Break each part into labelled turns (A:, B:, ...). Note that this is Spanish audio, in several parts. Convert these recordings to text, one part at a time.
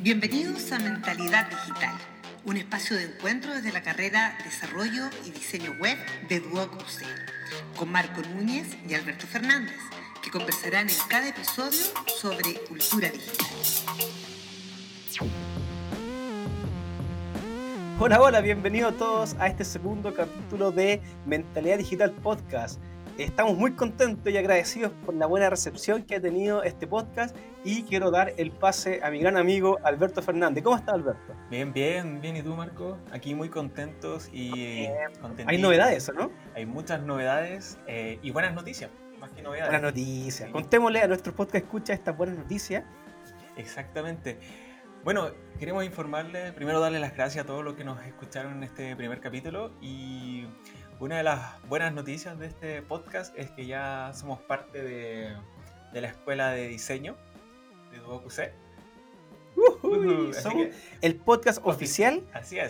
A: Bienvenidos a Mentalidad Digital, un espacio de encuentro desde la carrera Desarrollo y Diseño Web de Duoc UC, con Marco Núñez y Alberto Fernández, que conversarán en cada episodio sobre cultura digital.
B: Hola, hola, bienvenidos todos a este segundo capítulo de Mentalidad Digital Podcast. Estamos muy contentos y agradecidos por la buena recepción que ha tenido este podcast y quiero dar el pase a mi gran amigo Alberto Fernández. ¿Cómo está Alberto?
C: Bien, bien, bien. ¿Y tú, Marco? Aquí muy contentos y contentos.
B: Hay novedades, ¿no?
C: Hay muchas novedades eh, y buenas noticias, más que novedades.
B: Buenas noticias. Contémosle a nuestro podcast escucha estas buenas noticias.
C: Exactamente. Bueno, queremos informarles, primero darle las gracias a todos los que nos escucharon en este primer capítulo y una de las buenas noticias de este podcast es que ya somos parte de, la escuela de diseño de DuoQC.
B: somos el podcast oficial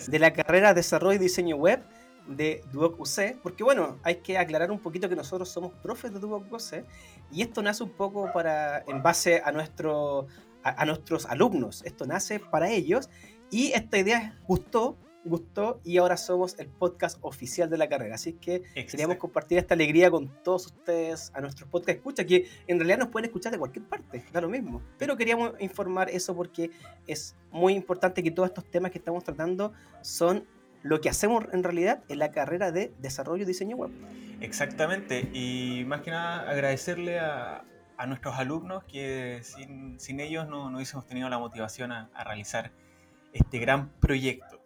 B: de la carrera Desarrollo y Diseño Web de DuoQC, porque bueno, hay que aclarar un poquito que nosotros somos profes de DuoQC y esto nace un poco para en base a nuestro a, nuestros alumnos. Esto nace para ellos y esta idea gustó, gustó y ahora somos el podcast oficial de la carrera. Así que queríamos compartir esta alegría con todos ustedes a nuestros podcast escucha, que en realidad nos pueden escuchar de cualquier parte, da lo mismo. Pero queríamos informar eso porque es muy importante que todos estos temas que estamos tratando son lo que hacemos en realidad en la carrera de desarrollo y diseño web.
C: Exactamente, y más que nada agradecerle a, a nuestros alumnos que sin, sin ellos no, no, hubiésemos tenido la motivación a, realizar este gran proyecto.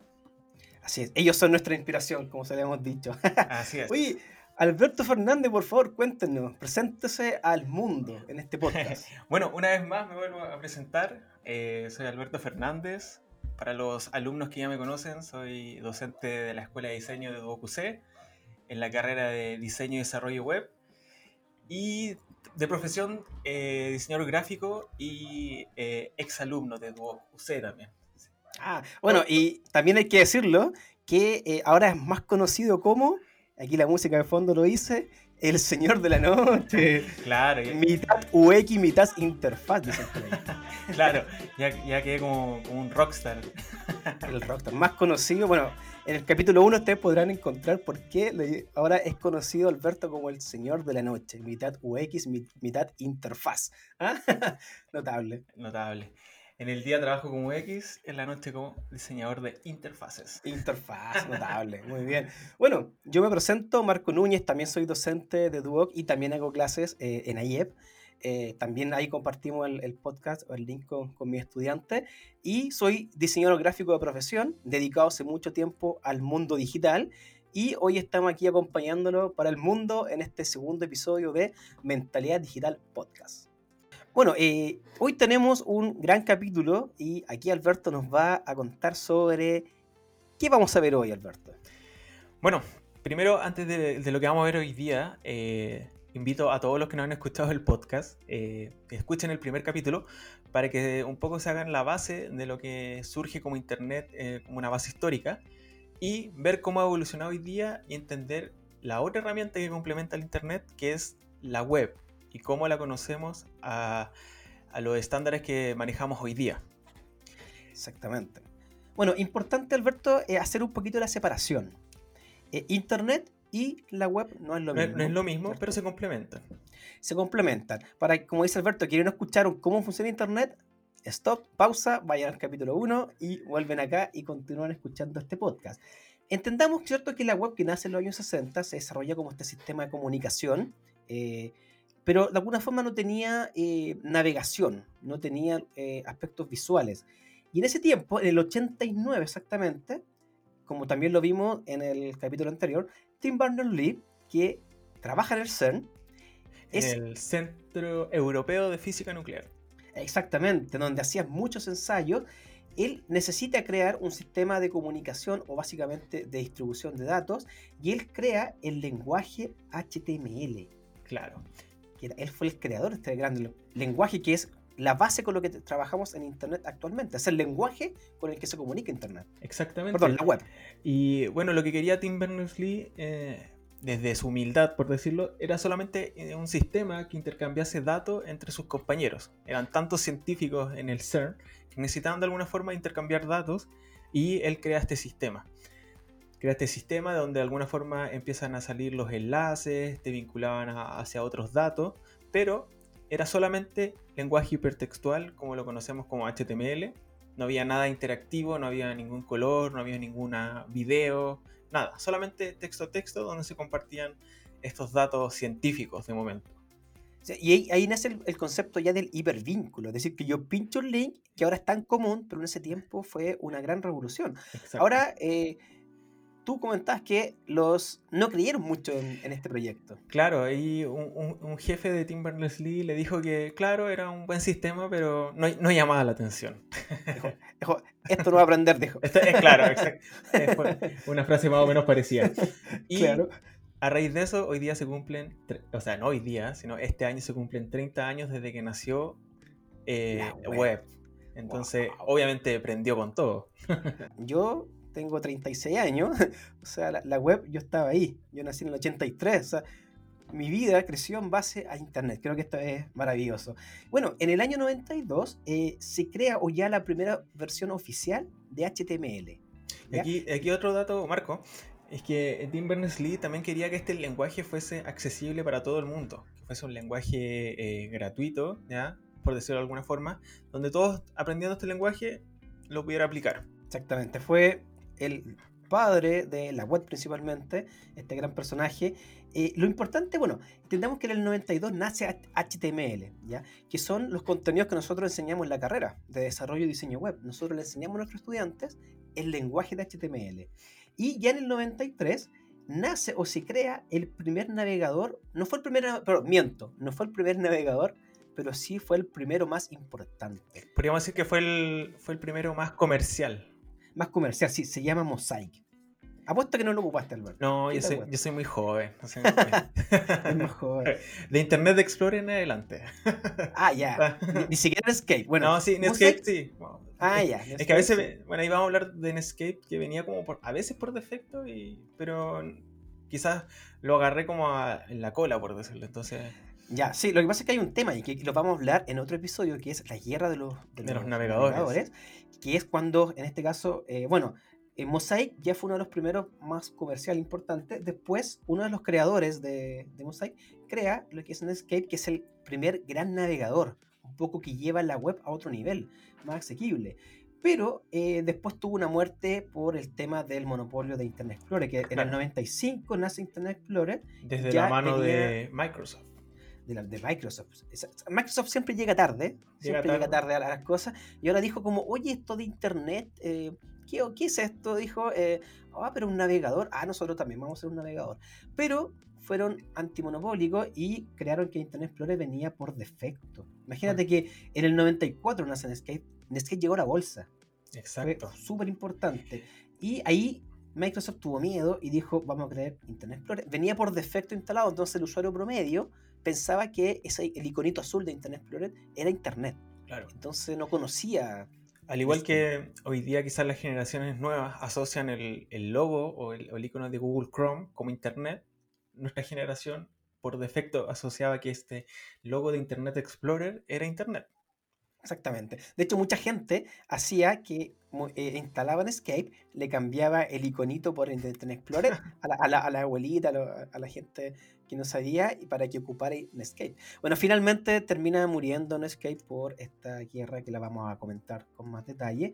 B: Así es, ellos son nuestra inspiración, como se le hemos dicho.
C: Así es.
B: Oye, Alberto Fernández, por favor, cuéntenos, preséntese al mundo en este podcast.
C: bueno, una vez más me vuelvo a presentar. Eh, soy Alberto Fernández. Para los alumnos que ya me conocen, soy docente de la Escuela de Diseño de DuoQC en la carrera de Diseño y Desarrollo Web. Y de profesión, eh, diseñador gráfico y eh, exalumno de UC también.
B: Ah, bueno, y también hay que decirlo que eh, ahora es más conocido como, aquí la música de fondo lo dice, el señor de la noche.
C: Claro.
B: Mitad UX, mitad interfaz,
C: claro, ya, ya quedé como, como, un rockstar.
B: El rockstar, más conocido, bueno, en el capítulo 1 ustedes podrán encontrar por qué ahora es conocido Alberto como el señor de la noche, mitad UX, mitad interfaz. ¿Ah? Notable.
C: Notable. En el día trabajo como UX, en la noche como diseñador de interfaces.
B: Interfaz, notable, muy bien. Bueno, yo me presento, Marco Núñez, también soy docente de Duoc y también hago clases eh, en IEP. Eh, también ahí compartimos el, podcast o el link con, con mis estudiantes. Y soy diseñador gráfico de profesión, dedicado hace mucho tiempo al mundo digital. Y hoy estamos aquí acompañándolo para el mundo en este segundo episodio de Mentalidad Digital Podcast. Bueno, eh, hoy tenemos un gran capítulo y aquí Alberto nos va a contar sobre qué vamos a ver hoy, Alberto.
C: Bueno, primero, antes de, lo que vamos a ver hoy día, eh, invito a todos los que no han escuchado el podcast eh, que escuchen el primer capítulo para que un poco se hagan la base de lo que surge como Internet, eh, como una base histórica, y ver cómo ha evolucionado hoy día y entender la otra herramienta que complementa el Internet, que es la web, y cómo la conocemos a, los estándares que manejamos hoy día.
B: Exactamente. Bueno, importante, Alberto, eh, hacer un poquito la separación. Internet y la web no es lo mismo.
C: No es lo mismo, pero se complementan.
B: Se complementan. Para, como dice Alberto, quieren escuchar cómo funciona Internet, stop, pausa, vayan al capítulo 1 y vuelven acá y continúan escuchando este podcast. Entendamos, ¿cierto?, que la web que nace en los años 60 se desarrolla como este sistema de comunicación, eh, pero de alguna forma no tenía eh, navegación, no tenía eh, aspectos visuales. Y en ese tiempo, en el 89 exactamente, como también lo vimos en el capítulo anterior, Tim Berners-Lee, que trabaja en el CERN,
C: es el Centro Europeo de Física Nuclear.
B: Exactamente, donde hacía muchos ensayos. Él necesita crear un sistema de comunicación o básicamente de distribución de datos y él crea el lenguaje HTML.
C: Claro.
B: Que él fue el creador de este gran lenguaje que es la base con lo que trabajamos en Internet actualmente. Es el lenguaje con el que se comunica Internet.
C: Exactamente.
B: Perdón, la web.
C: Y bueno, lo que quería Tim Berners-Lee eh, desde su humildad, por decirlo, era solamente eh, un sistema que intercambiase datos entre sus compañeros. Eran tantos científicos en el CERN que necesitaban de alguna forma intercambiar datos y él crea este sistema. Crea este sistema donde de alguna forma empiezan a salir los enlaces, te vinculaban hacia otros datos, pero era solamente lenguaje hipertextual como lo conocemos como HTML. No había nada interactivo, no había ningún color, no había ninguna video, nada, solamente texto a texto donde se compartían estos datos científicos de momento.
B: y ahí, nace el, concepto ya del hipervínculo, es decir, que yo pincho un link que ahora es tan común, pero en ese tiempo fue una gran revolución. Ahora, eh, tú comentabas que los no creyeron mucho en, este proyecto.
C: Claro, y un, jefe de Tim Berners-Lee le dijo que, claro, era un buen sistema, pero no, no llamaba la atención.
B: Dijo, esto no va a aprender, dijo.
C: es claro, exacto. una frase más o menos parecida. Y a raíz de eso, hoy día se cumplen, o sea, no hoy día, sino este año se cumplen 30 años desde que nació eh, web. Entonces, obviamente prendió con todo.
B: Yo tengo 36 años, o sea, la, web yo estaba ahí, yo nací en el 83, o sea, mi vida creció en base a Internet, creo que esto es maravilloso. Bueno, en el año 92 eh, se crea o ya la primera versión oficial de HTML.
C: Aquí, aquí otro dato, Marco, es que Tim Berners-Lee también quería que este lenguaje fuese accesible para todo el mundo, que fuese un lenguaje eh, gratuito, ¿ya? por decirlo de alguna forma, donde todos aprendiendo este lenguaje lo pudiera aplicar.
B: Exactamente, fue el padre de la web principalmente, este gran personaje. Eh, lo importante, bueno, entendamos que en el 92 nace HTML, ¿ya? que son los contenidos que nosotros enseñamos en la carrera de desarrollo y diseño web. Nosotros le enseñamos a nuestros estudiantes el lenguaje de HTML. Y ya en el 93 nace o se crea el primer navegador, no fue el primer, pero miento, no fue el primer navegador, pero sí fue el primero más importante.
C: Podríamos decir que fue el, fue el primero más comercial
B: más comercial, sí, se llama Mosaic. Apuesto que no lo ocupaste, Alberto.
C: No, yo soy, yo soy, muy joven. es más joven. De Internet Explorer en adelante.
B: ah, ya. Ni, siquiera Netscape. Bueno,
C: no, sí, Netscape sí.
B: ah, ya.
C: es que a veces, bueno, ahí vamos a hablar de Netscape que venía como por, a veces por defecto, y, pero quizás lo agarré como en la cola, por decirlo. Entonces.
B: Ya, sí, lo que pasa es que hay un tema y que lo vamos a hablar en otro episodio que es la guerra de los,
C: de los, navegadores
B: que es cuando, en este caso, eh, bueno, eh, Mosaic ya fue uno de los primeros más comercial importantes. Después, uno de los creadores de, Mosaic crea lo que es Netscape, que es el primer gran navegador, un poco que lleva la web a otro nivel, más asequible. Pero eh, después tuvo una muerte por el tema del monopolio de Internet Explorer, que en el 95 nace Internet Explorer.
C: Desde la mano de Microsoft
B: de, Microsoft. Microsoft siempre llega tarde, siempre llega tarde a las cosas, y ahora dijo como, oye, esto de Internet, eh, ¿qué, ¿qué, es esto? Dijo, eh, ah, pero un navegador, ah, nosotros también vamos a ser un navegador. Pero fueron antimonopólicos y crearon que Internet Explorer venía por defecto. Imagínate que en el 94 nace Netscape, Netscape llegó a la bolsa.
C: Exacto.
B: Súper importante. Y ahí Microsoft tuvo miedo y dijo, vamos a crear Internet Explorer. Venía por defecto instalado, entonces el usuario promedio pensaba que ese, el iconito azul de Internet Explorer era Internet.
C: Claro.
B: Entonces no conocía.
C: Al igual que hoy día quizás las generaciones nuevas asocian el, logo o el, icono de Google Chrome como Internet, nuestra generación por defecto asociaba que este logo de Internet Explorer era Internet.
B: Exactamente. De hecho, mucha gente hacía que eh, instalaban Escape, le cambiaba el iconito por Internet Explorer a la, abuelita, a, la gente que no sabía, y para que ocupara Netscape. Bueno, finalmente termina muriendo Netscape por esta guerra que la vamos a comentar con más detalle.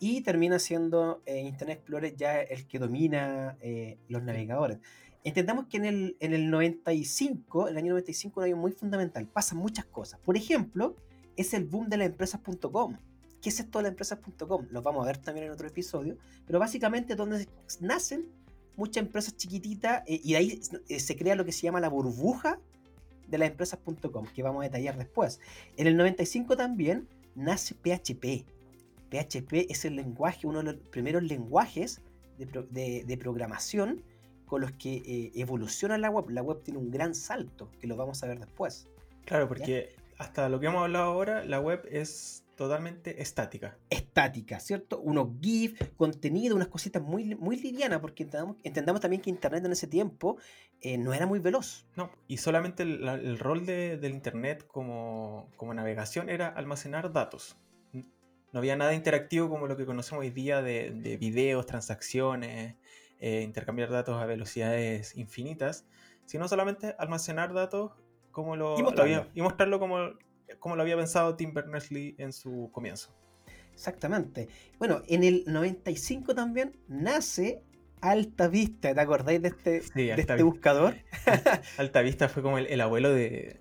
B: Y termina siendo eh, Internet Explorer ya el que domina eh, los navegadores. Entendamos que en el, en el 95, el año 95, un año muy fundamental, pasan muchas cosas. Por ejemplo, es el boom de las empresas.com. ¿Qué es esto de las empresas.com? Lo vamos a ver también en otro episodio, pero básicamente donde nacen muchas empresas chiquititas eh, y de ahí eh, se crea lo que se llama la burbuja de las empresas.com, que vamos a detallar después. En el 95 también nace PHP. PHP es el lenguaje, uno de los primeros lenguajes de, programación con los que eh, evoluciona la web. La web tiene un gran salto, que lo vamos a ver después.
C: Claro, porque hasta lo que hemos hablado ahora, la web es totalmente estática.
B: Estática, ¿cierto? Unos GIF, contenido, unas cositas muy, muy livianas, porque entendamos, entendamos también que Internet en ese tiempo eh, no era muy veloz.
C: No, y solamente el, rol del Internet como, como navegación era almacenar datos. No había nada interactivo como lo que conocemos hoy día de, de videos, transacciones, eh, intercambiar datos a velocidades infinitas, sino solamente almacenar datos como lo, y mostrarlo, y mostrarlo como, como lo había pensado Tim Berners-Lee en su comienzo.
B: Exactamente. Bueno, en el 95 también nace Alta Vista, ¿te acordáis de este, de este buscador?
C: Alta Vista fue como el abuelo de,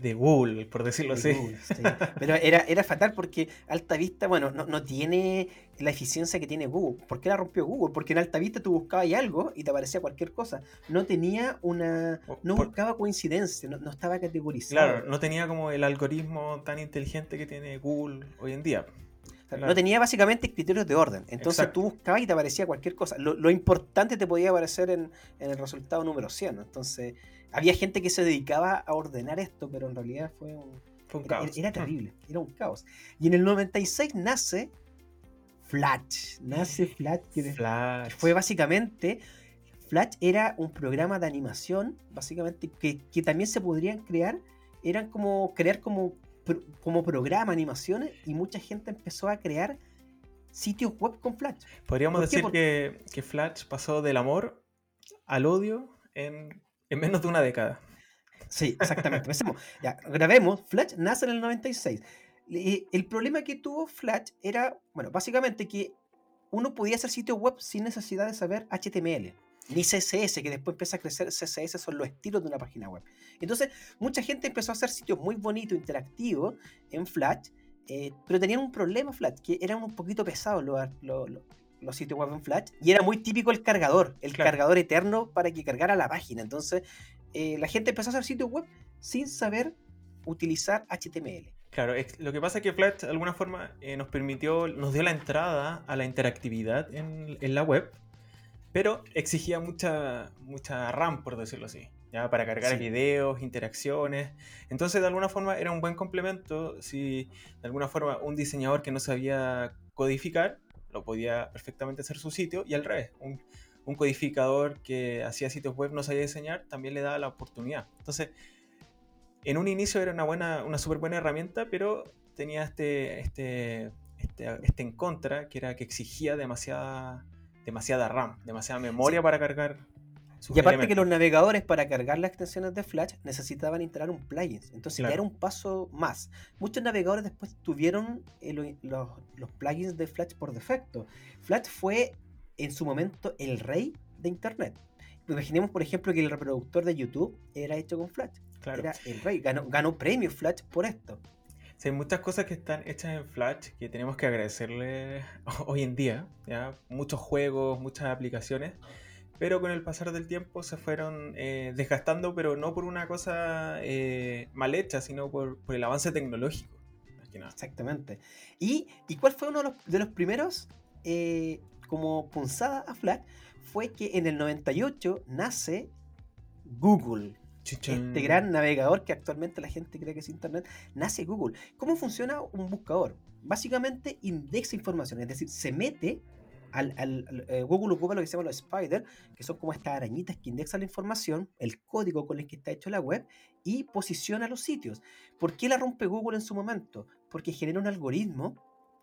C: de Google, por decirlo así.
B: Pero era, era fatal porque Alta Vista, bueno, no, tiene la eficiencia que tiene Google. ¿Por qué la rompió Google? Porque en Alta Vista tú buscabas algo y te aparecía cualquier cosa. No tenía una. No buscaba coincidencia, no, estaba categorizado.
C: Claro, no tenía como el algoritmo tan inteligente que tiene Google hoy en día.
B: No tenía básicamente criterios de orden. Entonces tú buscabas y te aparecía cualquier cosa. Lo, importante te podía aparecer en, en el resultado número 100. Entonces había gente que se dedicaba a ordenar esto, pero en realidad fue un, caos. Era, terrible, era un caos. Y en el 96 nace Flash. Nace Flash, que fue básicamente. Flash era un programa de animación, básicamente, que, también se podrían crear. Eran como crear como, como programa, animaciones, y mucha gente empezó a crear sitios web con Flash.
C: Podríamos decir que, que Flash pasó del amor al odio en en menos de una década.
B: Sí, exactamente. Ya, grabemos. Flash nace en el 96. El problema que tuvo Flash era, bueno, básicamente que uno podía hacer sitio web sin necesidad de saber HTML. Ni CSS, que después empieza a crecer. CSS son los estilos de una página web. Entonces, mucha gente empezó a hacer sitios muy bonitos, interactivos en Flash, eh, pero tenían un problema Flash, que eran un poquito pesados los, los sitios web en Flash y era muy típico el cargador, el cargador eterno para que cargara la página. Entonces, eh, la gente empezó a hacer sitios web sin saber utilizar HTML.
C: Claro, lo que pasa es que Flash de alguna forma eh, nos permitió, nos dio la entrada a la interactividad en, la web, pero exigía mucha, mucha RAM, por decirlo así, ya para cargar videos, interacciones. Entonces, de alguna forma era un buen complemento si de alguna forma un diseñador que no sabía codificar lo podía perfectamente hacer su sitio y al revés, un, codificador que hacía sitios web no sabía diseñar también le daba la oportunidad. Entonces, en un inicio era una buena, una súper buena herramienta, pero tenía este, este, este, este, en contra, que era que exigía demasiada, demasiada RAM, demasiada memoria para cargar
B: y aparte que los navegadores para cargar las extensiones de Flash necesitaban instalar un plugin. Entonces ya era un paso más. Muchos navegadores después tuvieron eh, los, plugins de Flash por defecto. Flash fue en su momento el rey de Internet. Imaginemos, por ejemplo, que el reproductor de YouTube era hecho con Flash. Era el rey. Ganó, ganó premio Flash por esto.
C: Hay muchas cosas que están hechas en Flash que tenemos que agradecerle hoy en día. ¿ya? Muchos juegos, muchas aplicaciones pero con el pasar del tiempo se fueron eh, desgastando, pero no por una cosa eh, mal hecha, sino por, el avance tecnológico.
B: Exactamente. ¿Y, cuál fue uno de los, primeros eh, como punzada a Flash? Fue que en el 98 nace Google. Este gran navegador que actualmente la gente cree que es Internet, nace Google. ¿Cómo funciona un buscador? Básicamente indexa información, es decir, se mete al, eh, Google ocupa lo que se llama los spiders, que son como estas arañitas que indexan la información, el código con el que está hecho la web, y posiciona los sitios. ¿Por qué la rompe Google en su momento? Porque genera un algoritmo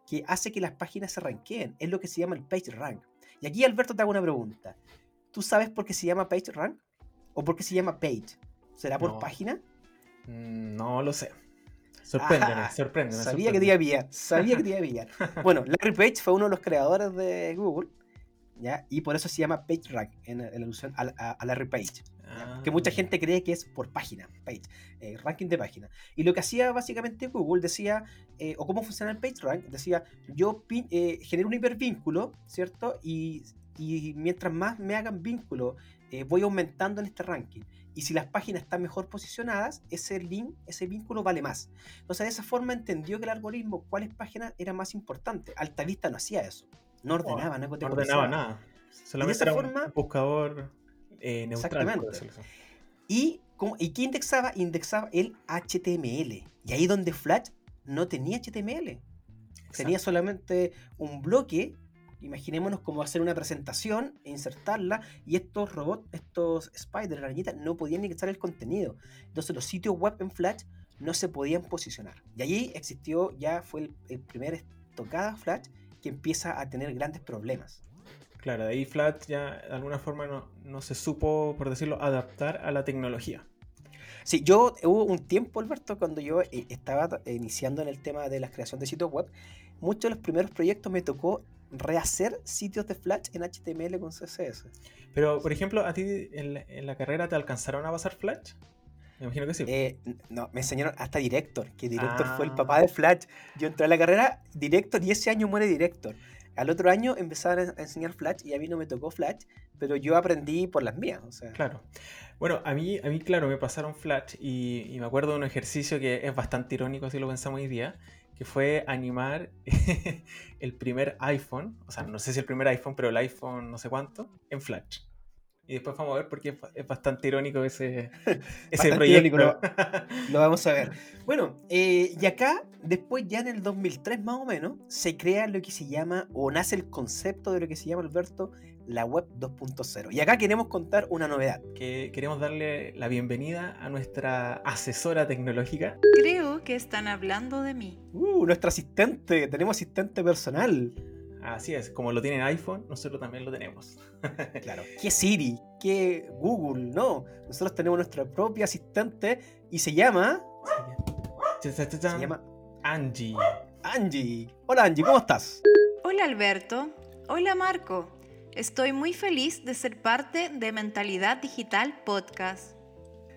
B: que hace que las páginas se ranqueen. Es lo que se llama el page rank. Y aquí, Alberto, te hago una pregunta. ¿Tú sabes por qué se llama page rank? ¿O por qué se llama page? ¿Será por página?
C: Mm, no lo sé. Sorpréndeme, sorpréndeme.
B: Sabía que te iba sabía que te iba Bueno, Larry Page fue uno de los creadores de Google, ¿ya? Y por eso se llama PageRank, en, en alusión a, Larry Page. Que mucha ah. gente cree que es por página, page, eh, ranking de página. Y lo que hacía básicamente Google decía, eh, o cómo funciona el PageRank, decía, yo eh, genero un hipervínculo, ¿cierto? Y, y mientras más me hagan vínculo, voy aumentando en este ranking y si las páginas están mejor posicionadas, ese link, ese vínculo vale más. Entonces, de esa forma entendió que el algoritmo, cuáles páginas eran más importantes. Altavista no hacía eso. No ordenaba, no,
C: no ordenaba nada. Solamente era forma, un buscador eh, neutral. Exactamente.
B: Y, ¿Y qué indexaba? Indexaba el HTML. Y ahí donde Flash no tenía HTML. Tenía solamente un bloque imaginémonos cómo hacer una presentación e insertarla y estos robots, estos spiders, arañitas, no podían ingresar el contenido. Entonces los sitios web en Flash no se podían posicionar. Y allí existió, ya fue el, primer estocada Flash que empieza a tener grandes problemas.
C: Claro, de ahí Flash ya de alguna forma no, no se supo, por decirlo, adaptar a la tecnología.
B: Sí, yo hubo un tiempo, Alberto, cuando yo eh, estaba iniciando en el tema de la creación de sitios web, muchos de los primeros proyectos me tocó rehacer sitios de Flash en HTML con CSS.
C: Pero, por ejemplo, ¿a ti en la, carrera te alcanzaron a pasar Flash? Me imagino que sí.
B: Eh, no, me enseñaron hasta Director, que Director fue el papá de Flash. Yo entré a la carrera Director y ese año muere Director. Al otro año empezaron a enseñar Flash y a mí no me tocó Flash, pero yo aprendí por las mías. O sea.
C: Claro. Bueno, a mí, a mí, claro, me pasaron Flash y, y me acuerdo de un ejercicio que es bastante irónico si lo pensamos hoy día, que fue animar el primer iPhone, o sea, no sé si el primer iPhone, pero el iPhone no sé cuánto, en Flash. Y después vamos a ver porque es bastante irónico ese, ese proyecto.
B: lo, vamos a ver. Bueno, eh, y acá, después ya en el 2003 más o menos, se crea lo que se llama, o nace el concepto de lo que se llama, Alberto, la web 2.0. Y acá queremos contar una novedad.
C: Que queremos darle la bienvenida a nuestra asesora tecnológica.
D: Creo que están hablando de mí.
B: Uh, nuestra asistente, tenemos asistente personal.
C: Así es, como lo tienen iPhone, nosotros también lo tenemos.
B: claro. ¿Qué Siri? ¿Qué Google? No, nosotros tenemos nuestra propia asistente y se llama...
C: Se llama Angie.
B: Angie. Hola Angie, ¿cómo estás?
D: Hola Alberto. Hola Marco. Estoy muy feliz de ser parte de Mentalidad Digital Podcast.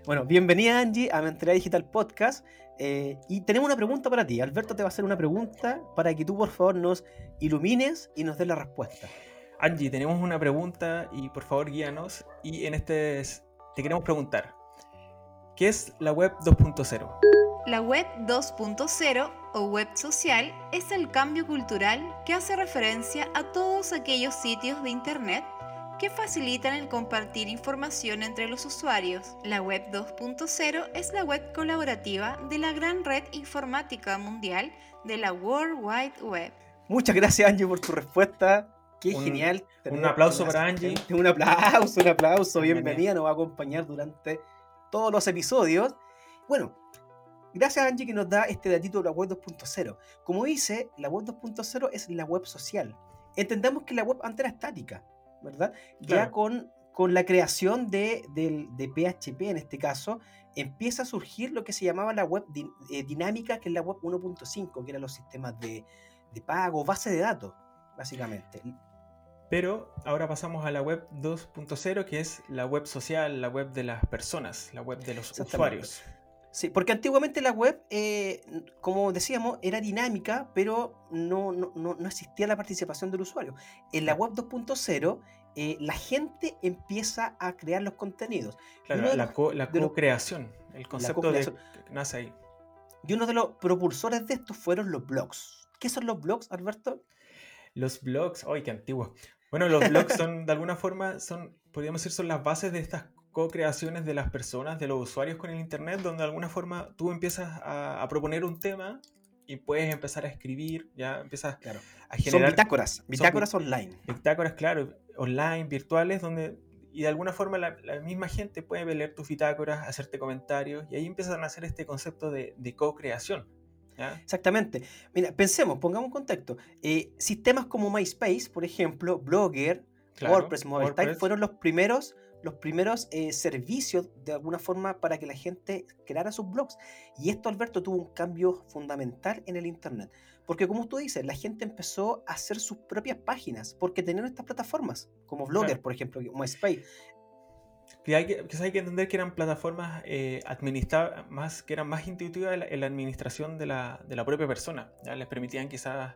B: Bueno, bienvenida Angie a Mentalidad Digital Podcast. Eh, y tenemos una pregunta para ti. Alberto te va a hacer una pregunta para que tú por favor nos ilumines y nos des la respuesta.
C: Angie, tenemos una pregunta y por favor guíanos. Y en este te queremos preguntar, ¿qué es la web 2.0?
D: La web 2.0 o web social es el cambio cultural que hace referencia a todos aquellos sitios de Internet que facilitan el compartir información entre los usuarios. La web 2.0 es la web colaborativa de la gran red informática mundial de la World Wide Web.
B: Muchas gracias Angie por tu respuesta. Qué genial.
C: Un aplauso para Angie.
B: Un aplauso, un aplauso. Bienvenida, nos va a acompañar durante todos los episodios. Bueno, Gracias Angie que nos da este datito de la web 2.0. Como dice, la web 2.0 es la web social. Entendamos que la web antes era estática, ¿verdad? Ya con, con la creación de, PHP en este caso, empieza a surgir lo que se llamaba la web eh, dinámica, que es la web 1.5, que eran los sistemas de, de pago, base de datos, básicamente.
C: Pero ahora pasamos a la web 2.0, que es la web social, la web de las personas, la web de los usuarios.
B: Sí, porque antiguamente la web, eh, como decíamos, era dinámica, pero no, no, existía la participación del usuario. En la web 2.0, eh, la gente empieza a crear los contenidos.
C: Claro, la, co-creación, el concepto de nace ahí.
B: Y uno de los propulsores de esto fueron los blogs. ¿Qué son los blogs, Alberto?
C: Los blogs, ¡ay, qué antiguo! Bueno, los blogs son, de alguna forma, son, podríamos decir, son las bases de estas co-creaciones de las personas, de los usuarios con el Internet, donde de alguna forma tú empiezas a, proponer un tema y puedes empezar a escribir, ya empiezas
B: claro. a generar... Son bitácoras, bitácoras online.
C: Bitácoras, claro, online, virtuales, donde... Y de alguna forma la, misma gente puede leer tus bitácoras, hacerte comentarios, y ahí empiezan a hacer este concepto de, co-creación.
B: Exactamente. Mira, pensemos, pongamos un contexto. Eh, sistemas como MySpace, por ejemplo, Blogger, WordPress, Mobile fueron los primeros los primeros eh, servicios de alguna forma para que la gente creara sus blogs. Y esto, Alberto, tuvo un cambio fundamental en el Internet. Porque como tú dices, la gente empezó a hacer sus propias páginas porque tenían estas plataformas, como Blogger, por ejemplo, como Space.
C: Que hay que, hay que entender que eran plataformas eh, más, que eran más intuitivas en la, administración de la, de la, propia persona. ¿ya? Les permitían quizás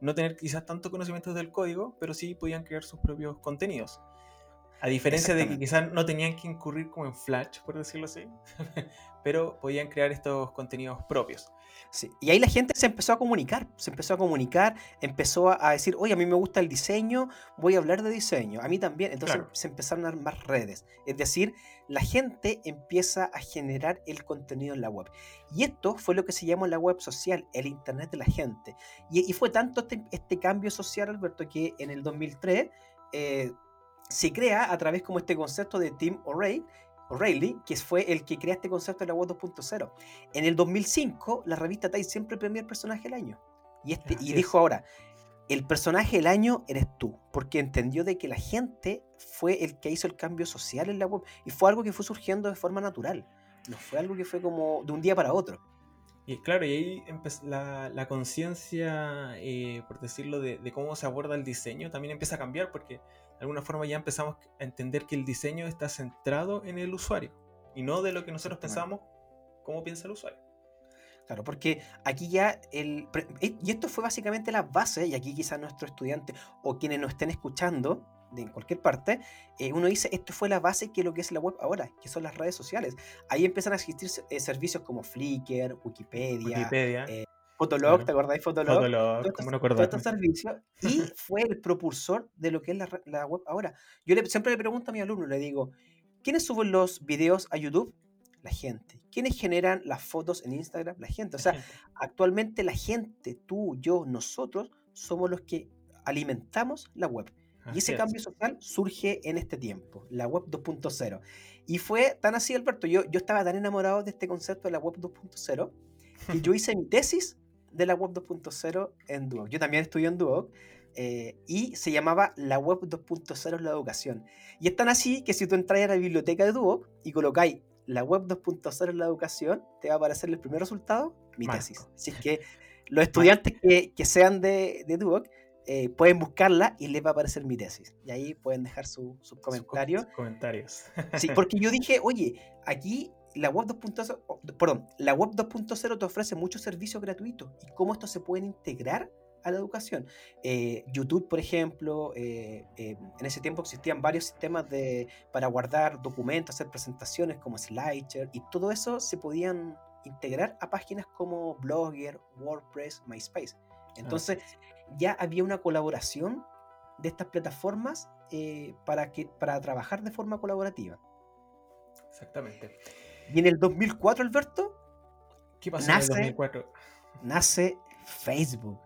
C: no tener quizás tanto conocimiento del código, pero sí podían crear sus propios contenidos. A diferencia de que quizás no tenían que incurrir como en Flash, por decirlo así, pero podían crear estos contenidos propios.
B: Y ahí la gente se empezó a comunicar, se empezó a comunicar, empezó a, decir, oye, a mí me gusta el diseño, voy a hablar de diseño, a mí también. Entonces se empezaron a armar redes. Es decir, la gente empieza a generar el contenido en la web. Y esto fue lo que se llamó la web social, el Internet de la gente. Y, fue tanto este, este, cambio social, Alberto, que en el 2003 eh, se crea a través como este concepto de Tim O'Reilly, que fue el que crea este concepto de la web 2.0. En el 2005, la revista Time siempre premió el personaje del año. Y, este, y dijo ahora, el personaje del año eres tú, porque entendió de que la gente fue el que hizo el cambio social en la web. Y fue algo que fue surgiendo de forma natural. No fue algo que fue como de un día para otro.
C: Y claro, y ahí la, la conciencia, eh, por decirlo, de, de, cómo se aborda el diseño también empieza a cambiar, porque de alguna forma ya empezamos a entender que el diseño está centrado en el usuario y no de lo que nosotros pensamos, cómo piensa el usuario.
B: Claro, porque aquí ya el... Y esto fue básicamente la base, y aquí quizás nuestro estudiante o quienes nos estén escuchando de en cualquier parte, eh, uno dice, esto fue la base que lo que es la web ahora, que son las redes sociales. Ahí empiezan a existir eh, servicios como Flickr, Wikipedia,
C: Wikipedia. Eh,
B: Fotolog, ¿te acordáis? Fotolog.
C: Fotolog, ¿cómo no
B: Todos estos servicios. Y fue el propulsor de lo que es la, web ahora. Yo le, siempre le pregunto a mi alumno, le digo, ¿quiénes suben los videos a YouTube? La gente. ¿Quiénes generan las fotos en Instagram? La gente. O sea, actualmente la gente, tú, yo, nosotros, somos los que alimentamos la web. y ese cambio social surge en este tiempo, la web 2.0. Y fue tan así, Alberto, yo, yo estaba tan enamorado de este concepto de la web 2.0 que yo hice mi tesis de la web 2.0 en Duoc. Yo también estudié en Duoc eh, y se llamaba la web 2.0 en la educación. Y es tan así que si tú entras a la biblioteca de Duoc y colocáis la web 2.0 en la educación, te va a aparecer el primer resultado, mi tesis. Así que los estudiantes que, que, sean de, de Duoc eh, pueden buscarla y les va a aparecer mi tesis. Y ahí pueden dejar sus su comentarios.
C: comentarios.
B: sí, porque yo dije, oye, aquí la web 2.0, perdón, la web 2.0 te ofrece muchos servicios gratuitos y cómo estos se pueden integrar a la educación. Eh, YouTube, por ejemplo, eh, eh, en ese tiempo existían varios sistemas de, para guardar documentos, hacer presentaciones como SlideShare y todo eso se podían integrar a páginas como Blogger, WordPress, MySpace. Entonces ya había una colaboración de estas plataformas para, que, para trabajar de forma colaborativa.
C: Exactamente.
B: Y en el 2004, Alberto,
C: ¿qué pasó nace, en el 2004?
B: Nace Facebook.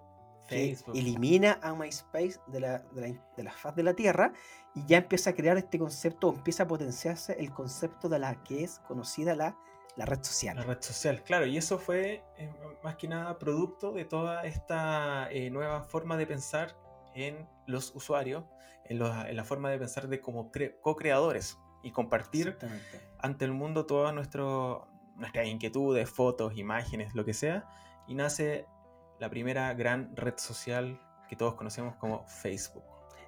B: Facebook. elimina a MySpace de la, de, la, faz de la Tierra y ya empieza a crear este concepto, empieza a potenciarse el concepto de la que es conocida la, la red social.
C: La red social, claro, y eso fue eh, más que nada producto de toda esta eh, nueva forma de pensar en los usuarios, en, en la forma de pensar de como co-creadores y compartir ante el mundo todas nuestras inquietudes, fotos, imágenes, lo que sea, y nace la primera gran red social que todos conocemos como Facebook.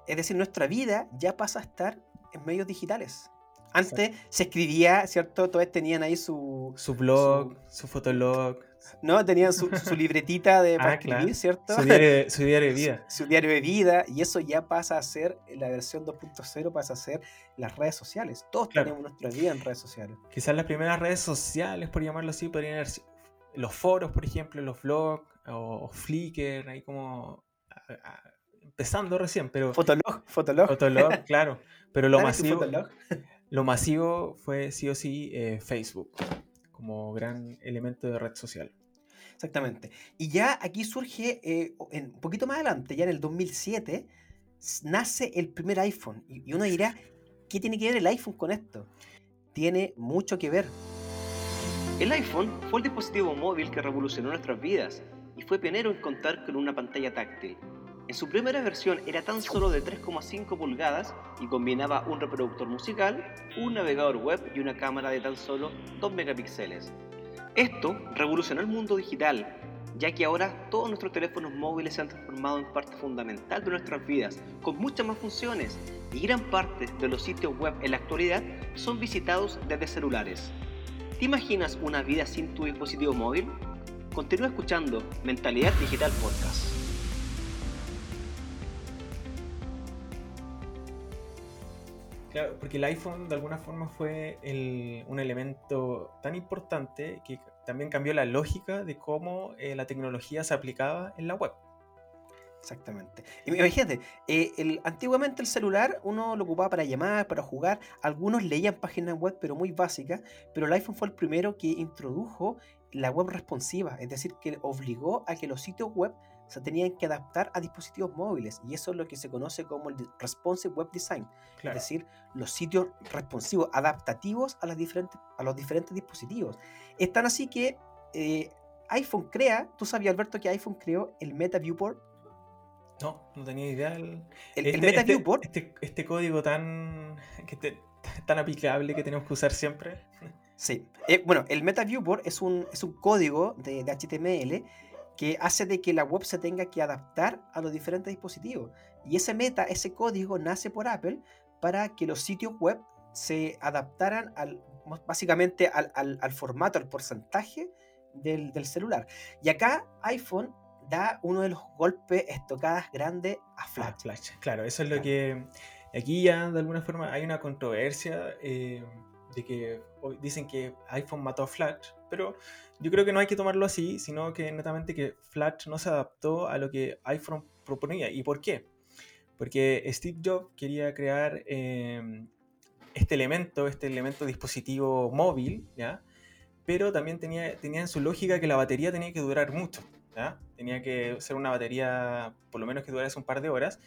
B: Es decir, nuestra vida ya pasa a estar en medios digitales. Antes se escribía, ¿cierto? Todos tenían ahí su...
C: Su blog, su, fotolog.
B: No, tenían su, libretita de, para ah, escribir, ¿cierto?
C: Su diario, su diario, de vida.
B: Su, diario de vida, y eso ya pasa a ser, la versión 2.0 pasa a ser las redes sociales. Todos tenemos nuestra vida en redes sociales.
C: Quizás las primeras redes sociales, por llamarlo así, podrían ser los foros, por ejemplo, los blogs, o, Flickr, ahí como empezando recién, pero...
B: Fotolog, Fotolog.
C: Fotolog, claro. Pero lo masivo... Lo masivo fue sí o sí eh, Facebook como gran elemento de red social.
B: Exactamente. Y ya aquí surge, eh, un poquito más adelante, ya en el 2007, nace el primer iPhone. Y, uno dirá, ¿qué tiene que ver el iPhone con esto? Tiene mucho que ver. El iPhone fue el dispositivo móvil que revolucionó nuestras vidas y fue pionero en contar con una pantalla táctil en su primera versión era tan solo de 3,5 pulgadas y combinaba un reproductor musical, un navegador web y una cámara de tan solo 2 megapíxeles. Esto revolucionó el mundo digital, ya que ahora todos nuestros teléfonos móviles se han transformado en parte fundamental de nuestras vidas, con muchas más funciones, y gran parte de los sitios web en la actualidad son visitados desde celulares. ¿Te imaginas una vida sin tu dispositivo móvil? Continúa escuchando Mentalidad Digital Podcast.
C: Claro, porque el iPhone de alguna forma fue un elemento tan importante que también cambió la lógica de cómo eh, la tecnología se aplicaba en la web.
B: Exactamente. Imagínate, eh, antiguamente el celular uno lo ocupaba para llamar, para jugar. Algunos leían páginas web, pero muy básicas. Pero el iPhone fue el primero que introdujo la web responsiva, es decir, que obligó a que los sitios web se tenían que adaptar a dispositivos móviles. Y eso es lo que se conoce como el Responsive Web Design. Es decir, los sitios responsivos, adaptativos a, las diferentes, a los diferentes dispositivos. Es tan así que eh, iPhone crea, tú sabías Alberto que iPhone creó el Meta Viewport
C: no, no tenía idea. El,
B: este, Meta
C: este,
B: Viewport.
C: Este, este, código tan, tan aplicable que tenemos que usar siempre.
B: Sí. Eh, bueno, el Meta Viewport es un, es un código de, HTML que hace de que la web se tenga que adaptar a los diferentes dispositivos. Y ese meta, ese código nace por Apple para que los sitios web se adaptaran al, básicamente al, al, formato, al porcentaje del, del, celular. Y acá iPhone da uno de los golpes estocadas grandes a Flash.
C: Flash. Claro, eso es lo que. Aquí ya de alguna forma hay una controversia eh, de que dicen que iPhone mató a Flash, pero yo creo que no hay que tomarlo así, sino que netamente que Flash no se adaptó a lo que iPhone proponía. ¿Y por qué? Porque Steve Jobs quería crear em, este elemento, este elemento dispositivo móvil, ¿ya? Pero también tenía, tenía en su lógica que la batería tenía que durar mucho. Tenía que ser una batería por lo menos que durase un par de horas.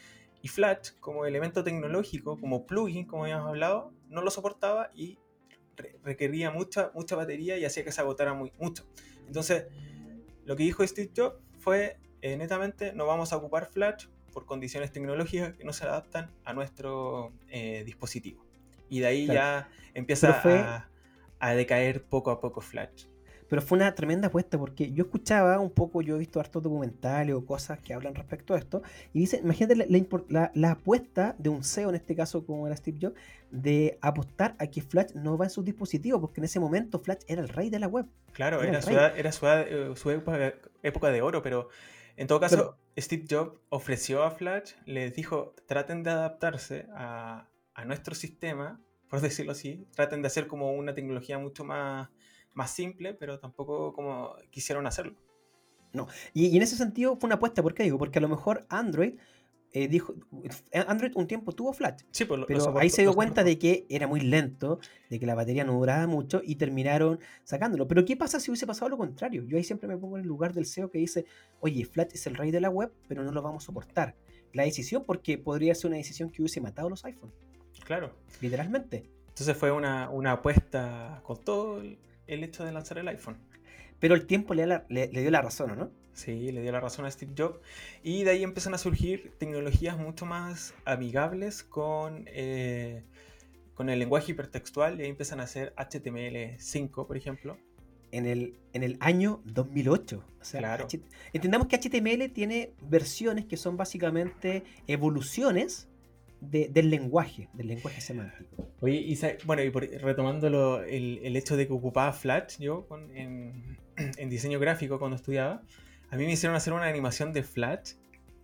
C: Y Flash, como elemento tecnológico, como plugin, como habíamos hablado, no lo soportaba y requería mucha, mucha batería y hacía que se agotara muy, mucho. Entonces, lo que dijo Steve Jobs fue, eh, netamente, no vamos a ocupar Flash por condiciones tecnológicas que no se adaptan a nuestro eh, dispositivo. Y de ahí ya empieza a, a decaer poco a poco Flash.
B: Pero fue una tremenda apuesta porque yo escuchaba un poco, yo he visto hartos documentales o cosas que hablan respecto a esto. Y dice, imagínate la, la, apuesta de un CEO, en este caso como era Steve Jobs, de apostar a que Flash no va en sus dispositivos, porque en ese momento Flash era el rey de la web.
C: Claro, era, su, era su, eh, su época, de oro, pero en todo caso, Steve Jobs ofreció a Flash, les dijo, traten de adaptarse a, a nuestro sistema, por decirlo así, traten de hacer como una tecnología mucho más más simple, pero tampoco como quisieron hacerlo.
B: No, y, en ese sentido fue una apuesta, ¿por qué digo? Porque a lo mejor Android eh, dijo, Android un tiempo tuvo Flash,
C: sí, pues,
B: pero ahí se dio cuenta de que era muy lento, de que la batería no duraba mucho y terminaron sacándolo. Pero ¿qué pasa si hubiese pasado lo contrario? Yo ahí siempre me pongo en el lugar del CEO que dice, oye, Flash es el rey de la web, pero no lo vamos a soportar. La decisión, porque podría ser una decisión que hubiese matado los iPhones.
C: Claro.
B: Literalmente.
C: Entonces fue una, una apuesta con todo el hecho de lanzar el iPhone.
B: Pero el tiempo le, dio la razón, ¿no?
C: Sí, le dio la razón a Steve Jobs. Y de ahí empiezan a surgir tecnologías mucho más amigables con, eh, con el lenguaje hipertextual. Y ahí empiezan a hacer HTML5, por ejemplo.
B: En el, en el año 2008.
C: claro.
B: entendamos que HTML tiene versiones que son básicamente evoluciones del lenguaje, del lenguaje semántico.
C: Oye, y bueno, y retomando el, hecho de que ocupaba Flash, yo en, en, diseño gráfico cuando estudiaba, a mí me hicieron hacer una animación de Flash,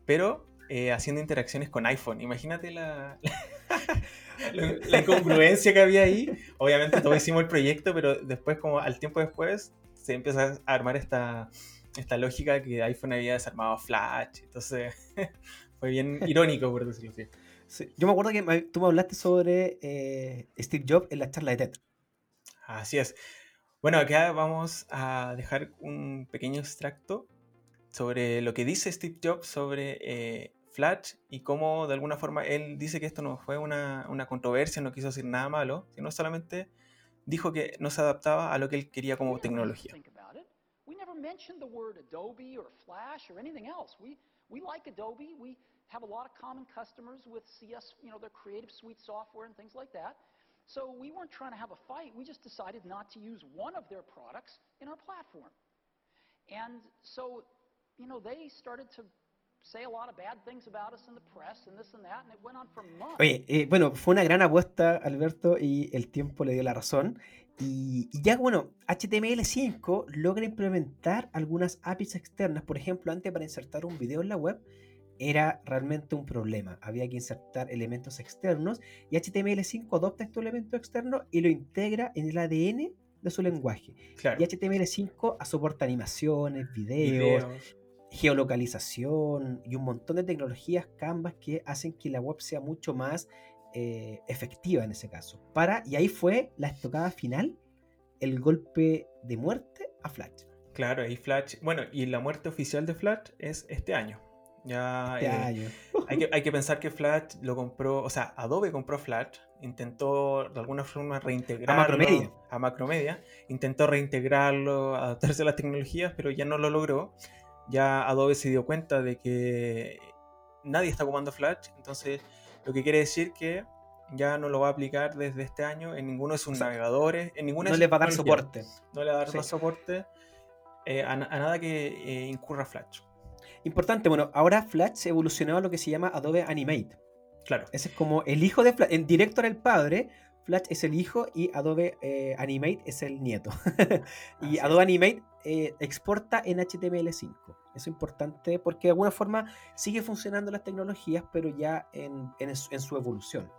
C: pero eh, haciendo interacciones con iPhone. Imagínate la, la, incongruencia que había ahí. Obviamente todos hicimos el proyecto, pero después, como al tiempo después, se empieza a armar esta, esta lógica que iPhone había desarmado Flash. Entonces, fue bien irónico, por decirlo así.
B: Yo me acuerdo que tú me hablaste sobre eh, Steve Jobs en la charla de TED.
C: Así es. Bueno, acá vamos a dejar un pequeño extracto sobre lo que dice Steve Jobs sobre eh, Flash y cómo de alguna forma él dice que esto no fue una, una, controversia, no quiso decir nada malo, sino solamente dijo que no se adaptaba a lo que él quería como tecnología. Have a lot of common customers with CS, you know, their creative suite software and things like that. So we weren't trying to have a fight. We just decided not to use one of their products in our platform. And so, you know, they started to say a lot of bad things about us in the press and this and that, and it went on for months. Oye, eh,
B: bueno, fue una gran apuesta, Alberto, y el tiempo le dio la razón. Y, y, ya, bueno, HTML5 logra implementar algunas APIs externas. Por ejemplo, antes para insertar un video en la web, era realmente un problema. Había que insertar elementos externos y HTML5 adopta estos elementos externos y lo integra en el ADN de su lenguaje. Y HTML5 soporta animaciones, videos, geolocalización y un montón de tecnologías Canvas que hacen que la web sea mucho más eh, efectiva en ese caso. Para, y ahí fue la estocada final, el golpe de muerte a Flash.
C: Claro, y Flash, bueno, y la muerte oficial de Flash es este año. Ya, este eh, año. hay, que, hay que pensar que Flash lo compró, o sea, Adobe compró Flash, intentó de alguna forma reintegrarlo
B: a Macromedia.
C: a Macromedia, intentó reintegrarlo, adaptarse a las tecnologías, pero ya no lo logró. Ya Adobe se dio cuenta de que nadie está ocupando Flash, entonces lo que quiere decir que ya no lo va a aplicar desde este año en ninguno de sus navegadores, en ninguna
B: No le va a dar soporte.
C: No le va a dar más soporte eh, a, nada que eh, incurra Flash.
B: Importante, bueno, ahora Flash evolucionó a lo que se llama Adobe Animate. Claro. Ese es como el hijo de Flash. En Director el padre, Flash es el hijo y Adobe eh, Animate es el nieto. y Adobe Animate exporta en HTML5. Eso es importante porque de alguna forma sigue funcionando las tecnologías, pero ya en, en su evolución.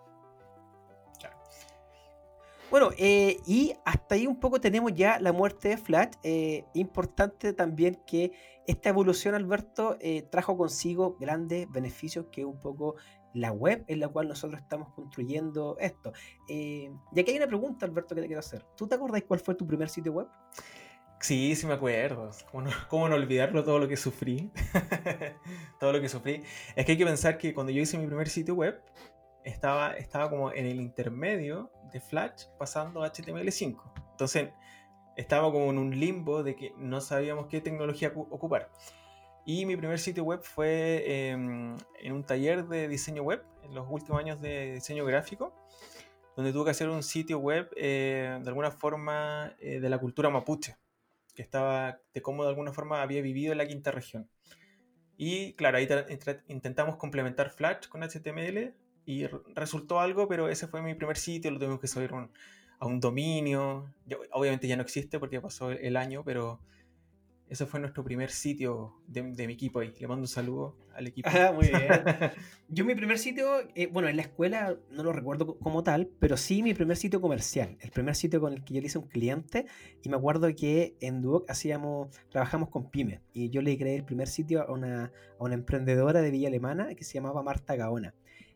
B: Bueno, eh, y hasta ahí un poco tenemos ya la muerte de Flash. Eh, importante también que esta evolución, Alberto, eh, trajo consigo grandes beneficios que un poco la web en la cual nosotros estamos construyendo esto. y aquí hay una pregunta, Alberto, que te quiero hacer. ¿Tú te acordás cuál fue tu primer sitio web?
C: Sí, sí me acuerdo. ¿Cómo no, cómo no olvidarlo todo lo que sufrí? todo lo que sufrí. Es que hay que pensar que cuando yo hice mi primer sitio web, estaba, estaba como en el intermedio de Flash pasando a HTML5. Entonces estaba como en un limbo de que no sabíamos qué tecnología ocupar. Y mi primer sitio web fue em, en un taller de diseño web, en los últimos años de diseño gráfico, donde tuve que hacer un sitio web eh, de alguna forma eh, de la cultura mapuche, que estaba, de cómo de alguna forma había vivido en la quinta región. Y claro, ahí intentamos complementar Flash con HTML y resultó algo, pero ese fue mi primer sitio, lo tuvimos que subir a un dominio. obviamente ya no existe porque pasó el año, pero ese fue nuestro primer sitio de, mi equipo ahí. Le mando un saludo al equipo.
B: Ah, muy bien. yo mi primer sitio, eh, bueno, en la escuela no lo recuerdo como tal, pero sí mi primer sitio comercial. El primer sitio con el que yo le hice un cliente y me acuerdo que en Duoc hacíamos, trabajamos con pymes y yo le creé el primer sitio a una, a una emprendedora de Villa Alemana que se llamaba Marta Gaona.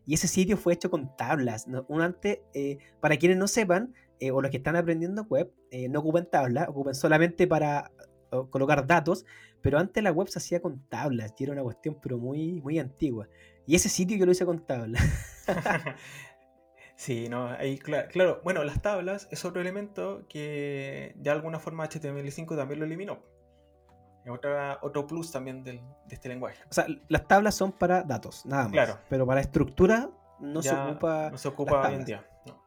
B: Y ese sitio fue hecho con tablas. Un antes, eh, para quienes no sepan, eh, o los que están aprendiendo web, eh, no ocupan tablas, ocupan solamente para colocar datos, pero antes la web se hacía con tablas y era una cuestión pero muy, muy antigua. Y ese sitio yo lo hice con tablas.
C: sí, no, ahí claro, Bueno, las tablas es otro elemento que de alguna forma HTML5 también lo eliminó otro plus también de este lenguaje.
B: O sea, las tablas son para datos, nada más. Claro. Pero para estructura no se ocupa.
C: No se ocupa hoy en día.
B: Claro.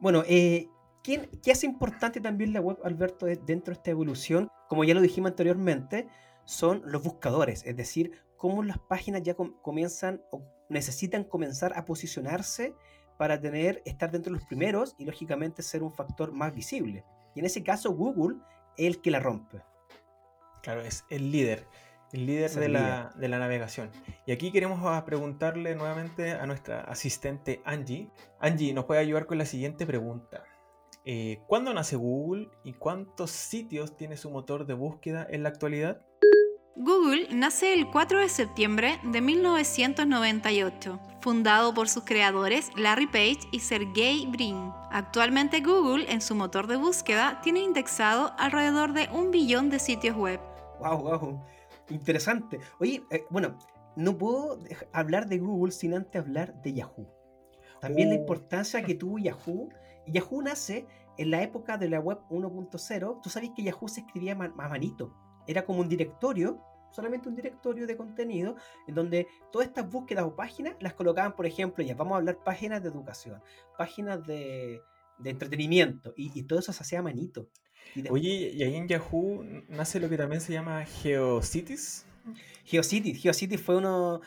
B: Bueno, eh, ¿qué, hace importante también la web, Alberto, dentro de esta evolución? Como ya lo dijimos anteriormente, son los buscadores, es decir, cómo las páginas ya comienzan o necesitan comenzar a posicionarse para tener, estar dentro de los primeros y lógicamente ser un factor más visible. Y en ese caso Google es el que la rompe.
C: Claro, es el líder, el líder, de, La, de, La, navegación. Y aquí queremos preguntarle nuevamente a nuestra asistente Angie. Angie, ¿nos puede ayudar con la siguiente pregunta? Eh, ¿Cuándo nace Google y cuántos sitios tiene su motor de búsqueda en la actualidad?
D: Google nace el 4 de septiembre de 1998, fundado por sus creadores Larry Page y Sergey Brin. Actualmente Google en su motor de búsqueda tiene indexado alrededor de un billón de sitios web.
B: Wow, wow, interesante. Oye, eh, bueno, no puedo hablar de Google sin antes hablar de Yahoo. También la oh. importancia que tuvo Yahoo. Yahoo nace en la época de la web 1.0. Tú sabes que Yahoo se escribía a manito era como un directorio, solamente un directorio de contenido, en donde todas estas búsquedas o páginas las colocaban, por ejemplo, ya vamos a hablar páginas de educación, páginas de, entretenimiento, y, todo eso se hacía a manito.
C: Oye, y ahí en Yahoo nace lo que también se llama GeoCities.
B: GeoCities, GeoCities fue uno,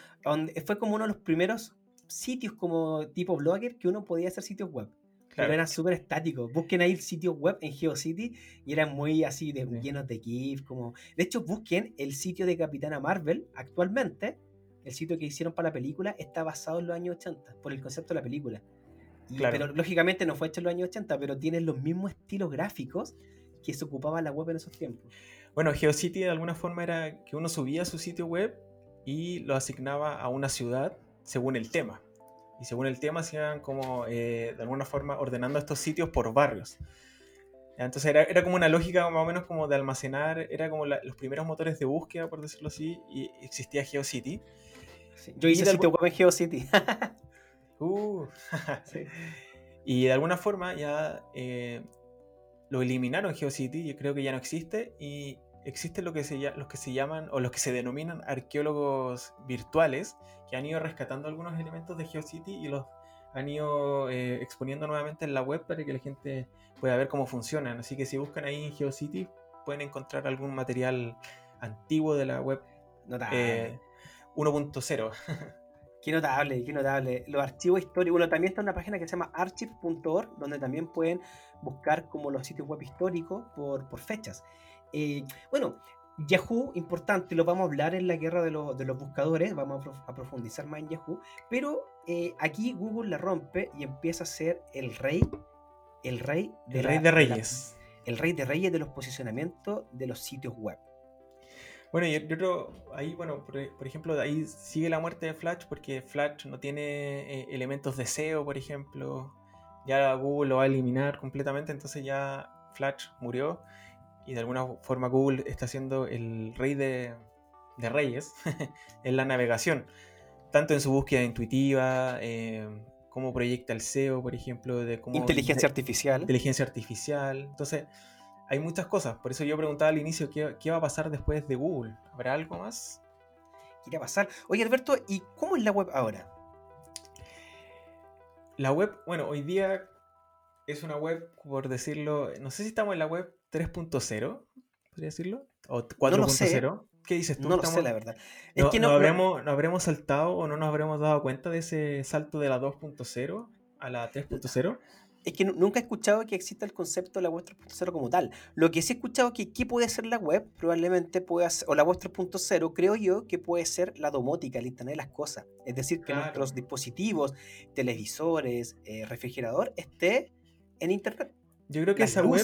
B: fue como uno de los primeros sitios como tipo blogger que uno podía hacer sitios web. Pero eran súper estáticos. Busquen ahí el sitio web en GeoCity y eran muy así, de, llenos de GIF. Como... De hecho, busquen el sitio de Capitana Marvel actualmente el sitio que hicieron para la película, está basado en los años 80, por el concepto de la película. Pero lógicamente no fue hecho en los años 80, pero tiene los mismos estilos gráficos que se ocupaba la web en esos tiempos.
C: Bueno, GeoCity de alguna forma era que uno subía su sitio web y lo asignaba a una ciudad según el tema. Y según el tema se iban como eh, de alguna forma ordenando estos sitios por barrios. Entonces era, era, como una lógica más o menos como de almacenar, era como los primeros motores de búsqueda, por decirlo así, y existía GeoCity.
B: yo hice sitio web en GeoCity.
C: uh, Y de alguna forma ya eh, lo eliminaron GeoCity, yo creo que ya no existe, y existen lo que se, los que se llaman, o los que se denominan arqueólogos virtuales, que han ido rescatando algunos elementos de GeoCity y los han ido eh, exponiendo nuevamente en la web para que la gente pueda ver cómo funcionan. Así que si buscan ahí en GeoCity pueden encontrar algún material antiguo de la web 1.0.
B: Eh, qué notable, qué notable. Los archivos históricos. Bueno, también está una página que se llama archive.org, donde también pueden buscar como los sitios web históricos por, por fechas. Eh, bueno, Yahoo, importante, lo vamos a hablar en la guerra de, los buscadores, vamos a, profundizar más en Yahoo, pero eh, aquí Google la rompe y empieza a ser el rey, el rey
C: de, el rey de reyes.
B: el rey de reyes de los posicionamientos de los sitios web.
C: Bueno, y otro, ahí, bueno, por, ejemplo, ahí sigue la muerte de Flash porque Flash no tiene eh, elementos de SEO, por ejemplo. Ya Google lo va a eliminar completamente, entonces ya Flash murió y de alguna forma Google está siendo el rey de, reyes en la navegación, tanto en su búsqueda intuitiva, eh, cómo proyecta el SEO, por ejemplo, de cómo...
B: Inteligencia artificial.
C: Inteligencia artificial. Entonces, hay muchas cosas. Por eso yo preguntaba al inicio qué, va a pasar después de Google. ¿Habrá algo más?
B: ¿Qué irá a pasar? Oye, Alberto, ¿y cómo es la web ahora?
C: La web, bueno, hoy día es una web, por decirlo, no sé si estamos en la web 3.0, podría decirlo, o 4.0. ¿Qué dices tú?
B: No lo sé, la verdad.
C: Es que no, habremos, ¿No habremos saltado o no nos habremos dado cuenta de ese salto de la 2.0 a la 3.0?
B: Es que nunca he escuchado que exista el concepto de la web 3.0 como tal. Lo que sí he escuchado es que qué puede ser la web, probablemente puede ser, o la web 3.0, creo yo que puede ser la domótica, el Internet de las cosas. Es decir, que nuestros dispositivos, televisores, eh, refrigerador, esté en Internet.
C: Yo creo que esa web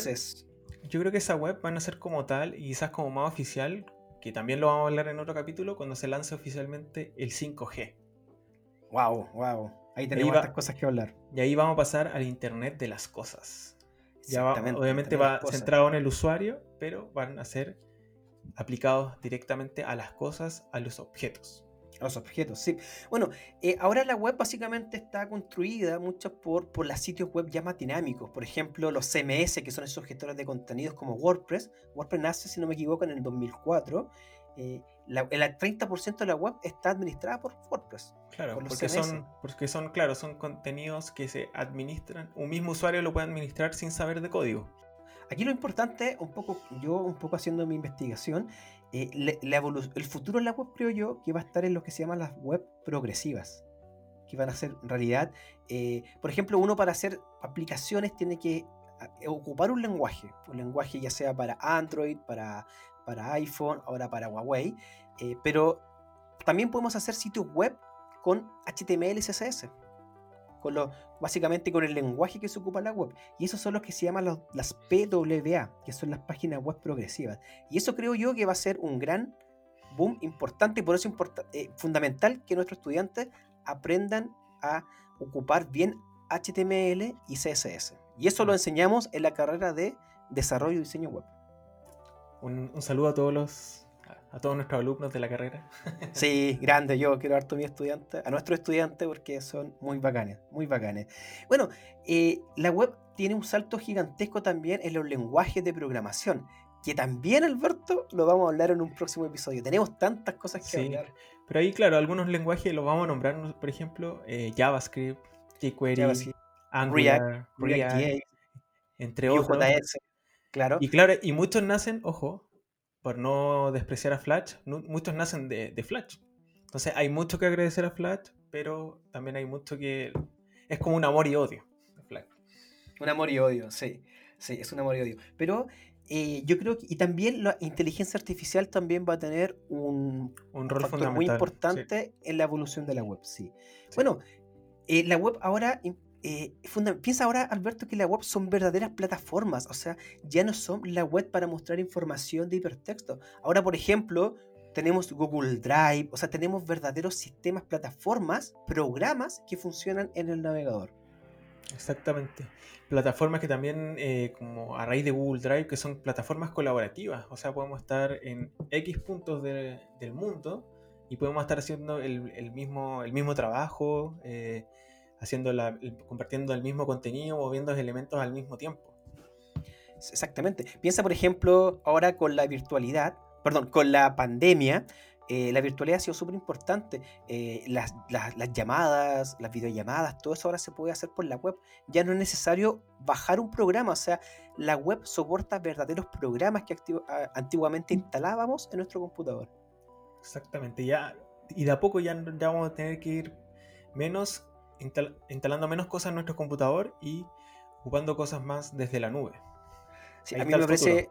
C: yo creo que esa web van a ser como tal y quizás como más oficial, que también lo vamos a hablar en otro capítulo, cuando se lance oficialmente el 5G.
B: Wow, wow. Ahí tenemos otras cosas que hablar.
C: Y ahí vamos a pasar al Internet de las cosas. Ya obviamente va centrado en el usuario, pero van a ser aplicados directamente a las cosas, a los objetos.
B: Los objetos, sí. Bueno, eh, ahora la web básicamente está construida mucho por, por los sitios web ya más dinámicos. Por ejemplo, los CMS, que son esos gestores de contenidos como WordPress. WordPress nace, si no me equivoco, en el 2004. Eh, el 30% de la web está administrada por WordPress.
C: Claro, porque, son, porque son, claro, son contenidos que se administran. Un mismo usuario lo puede administrar sin saber de código.
B: Aquí lo importante, un poco, yo un poco haciendo mi investigación, eh, el futuro de la web creo yo que va a estar en lo que se llaman las web progresivas, que van a ser en realidad, eh, por ejemplo, uno para hacer aplicaciones tiene que ocupar un lenguaje, un lenguaje ya sea para Android, para, para iPhone, ahora para Huawei, pero también podemos hacer sitios web con HTML y CSS con lo, básicamente con el lenguaje que se ocupa en la web. Y esos son los que se llaman las PWA, que son las páginas web progresivas. Y eso creo yo que va a ser un gran boom importante y por eso es eh, fundamental que nuestros estudiantes aprendan a ocupar bien HTML y CSS. Y eso lo enseñamos en la carrera de desarrollo y diseño web.
C: Un saludo a todos los a todos nuestros alumnos de la carrera.
B: Sí, grande, yo quiero harto a mi estudiante, a nuestros estudiantes porque son muy bacanes, muy bacanes. Bueno, eh, la web tiene un salto gigantesco también en los lenguajes de programación, que también, Alberto, lo vamos a hablar en un próximo episodio. Tenemos tantas cosas que hablar.
C: Pero ahí, claro, algunos lenguajes los vamos a nombrar, por ejemplo, eh, JavaScript, jQuery, Angular, React, entre otros.
B: Claro.
C: Y claro, y muchos nacen, ojo, por no despreciar a Flash, muchos nacen de, Flash. Entonces hay mucho que agradecer a Flash, pero también hay mucho que es como un amor y odio.
B: Un amor y odio, sí. Sí, es un amor y odio. Pero eh, yo creo que, y también la inteligencia artificial también va a tener un,
C: un rol
B: factor muy importante en la evolución de la web, sí. Bueno, eh, la web ahora, eh, piensa ahora, Alberto, que la web son verdaderas plataformas, o sea, ya no son la web para mostrar información de hipertexto. Ahora, por ejemplo, tenemos Google Drive, o sea, tenemos verdaderos sistemas, plataformas, programas que funcionan en el navegador.
C: Exactamente. Plataformas que también, eh, como a raíz de Google Drive, que son plataformas colaborativas. O sea, podemos estar en X puntos del mundo y podemos estar haciendo el, mismo, trabajo, eh, haciendo la, compartiendo el mismo contenido, moviendo elementos al mismo tiempo.
B: Exactamente. Piensa, por ejemplo, ahora con la virtualidad, perdón, con la pandemia, eh, la virtualidad ha sido súper importante. Eh, las, llamadas, las videollamadas, todo eso ahora se puede hacer por la web. Ya no es necesario bajar un programa, o sea, la web soporta verdaderos programas que antiguamente instalábamos en nuestro computador.
C: Exactamente, ya, y de a poco ya, vamos a tener que ir menos, instalando menos cosas en nuestro computador y ocupando cosas más desde la nube.
B: Sí, a mí me parece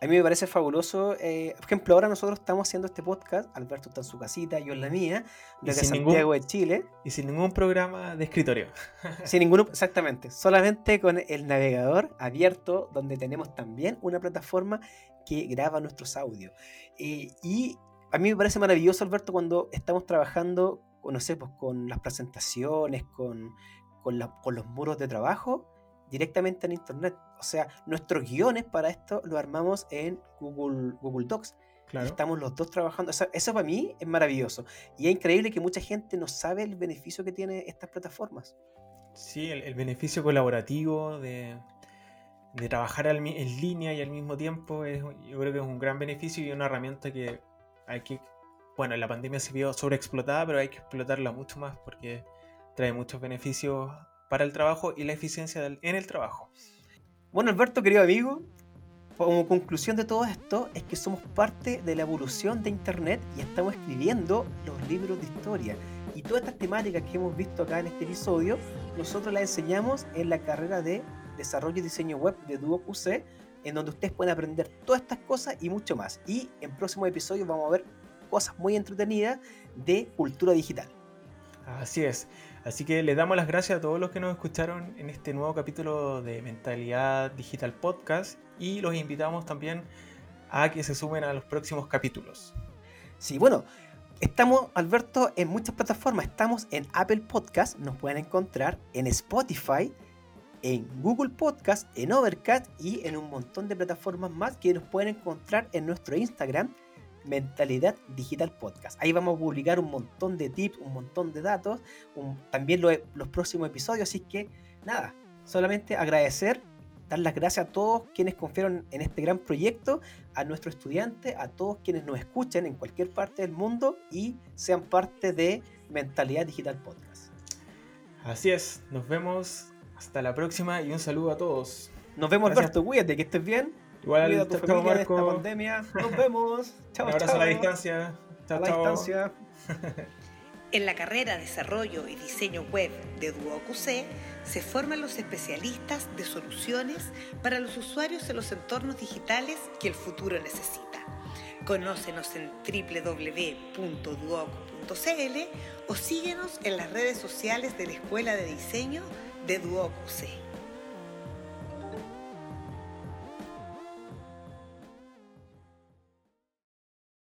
B: a mí me parece fabuloso. Eh, por ejemplo, ahora nosotros estamos haciendo este podcast. Alberto está en su casita, yo en la mía, desde Santiago de Chile.
C: Y sin ningún programa de escritorio.
B: sin ninguno, exactamente. Solamente con el navegador abierto, donde tenemos también una plataforma que graba nuestros audios. Eh, y a mí me parece maravilloso, Alberto, cuando estamos trabajando, no sé, pues, con las presentaciones, con, con, con los muros de trabajo directamente en Internet. O sea, nuestros guiones para esto lo armamos en Google, Google Docs. Estamos los dos trabajando. eso para mí es maravilloso. Y es increíble que mucha gente no sabe el beneficio que tiene estas plataformas.
C: Sí, el, beneficio colaborativo de, trabajar en línea y al mismo tiempo, es, yo creo que es un gran beneficio y una herramienta que hay que. Bueno, en la pandemia se vio sobreexplotada, pero hay que explotarla mucho más porque trae muchos beneficios para el trabajo y la eficiencia en el trabajo.
B: Bueno, Alberto, querido amigo, como conclusión de todo esto es que somos parte de la evolución de Internet y estamos escribiendo los libros de historia. Y todas estas temáticas que hemos visto acá en este episodio, nosotros las enseñamos en la carrera de Desarrollo y Diseño Web de DuoQC, en donde ustedes pueden aprender todas estas cosas y mucho más. Y en próximos episodios vamos a ver cosas muy entretenidas de cultura digital.
C: Así es. Así que les damos las gracias a todos los que nos escucharon en este nuevo capítulo de Mentalidad Digital Podcast y los invitamos también a que se sumen a los próximos capítulos.
B: Sí, bueno, estamos, Alberto, en muchas plataformas. Estamos en Apple Podcast, nos pueden encontrar en Spotify, en Google Podcast, en Overcast y en un montón de plataformas más que nos pueden encontrar en nuestro Instagram Mentalidad Digital Podcast. Ahí vamos a publicar un montón de tips, un montón de datos, también los próximos episodios. Así que nada, solamente agradecer, dar las gracias a todos quienes confiaron en este gran proyecto, a nuestros estudiantes, a todos quienes nos escuchan en cualquier parte del mundo y sean parte de Mentalidad Digital Podcast.
C: Así es, nos vemos hasta la próxima y un saludo a todos.
B: Nos vemos, Alberto, cuídate, que estés bien.
C: Igual Cuida a tu familia
B: esta pandemia. Nos vemos.
C: Chao, Un abrazo a la distancia.
B: Chao, a la distancia.
A: En la carrera Desarrollo y Diseño Web de DuoQC se forman los especialistas de soluciones para los usuarios en los entornos digitales que el futuro necesita. Conócenos en www.duoc.cl o síguenos en las redes sociales de la Escuela de Diseño de DuoQC.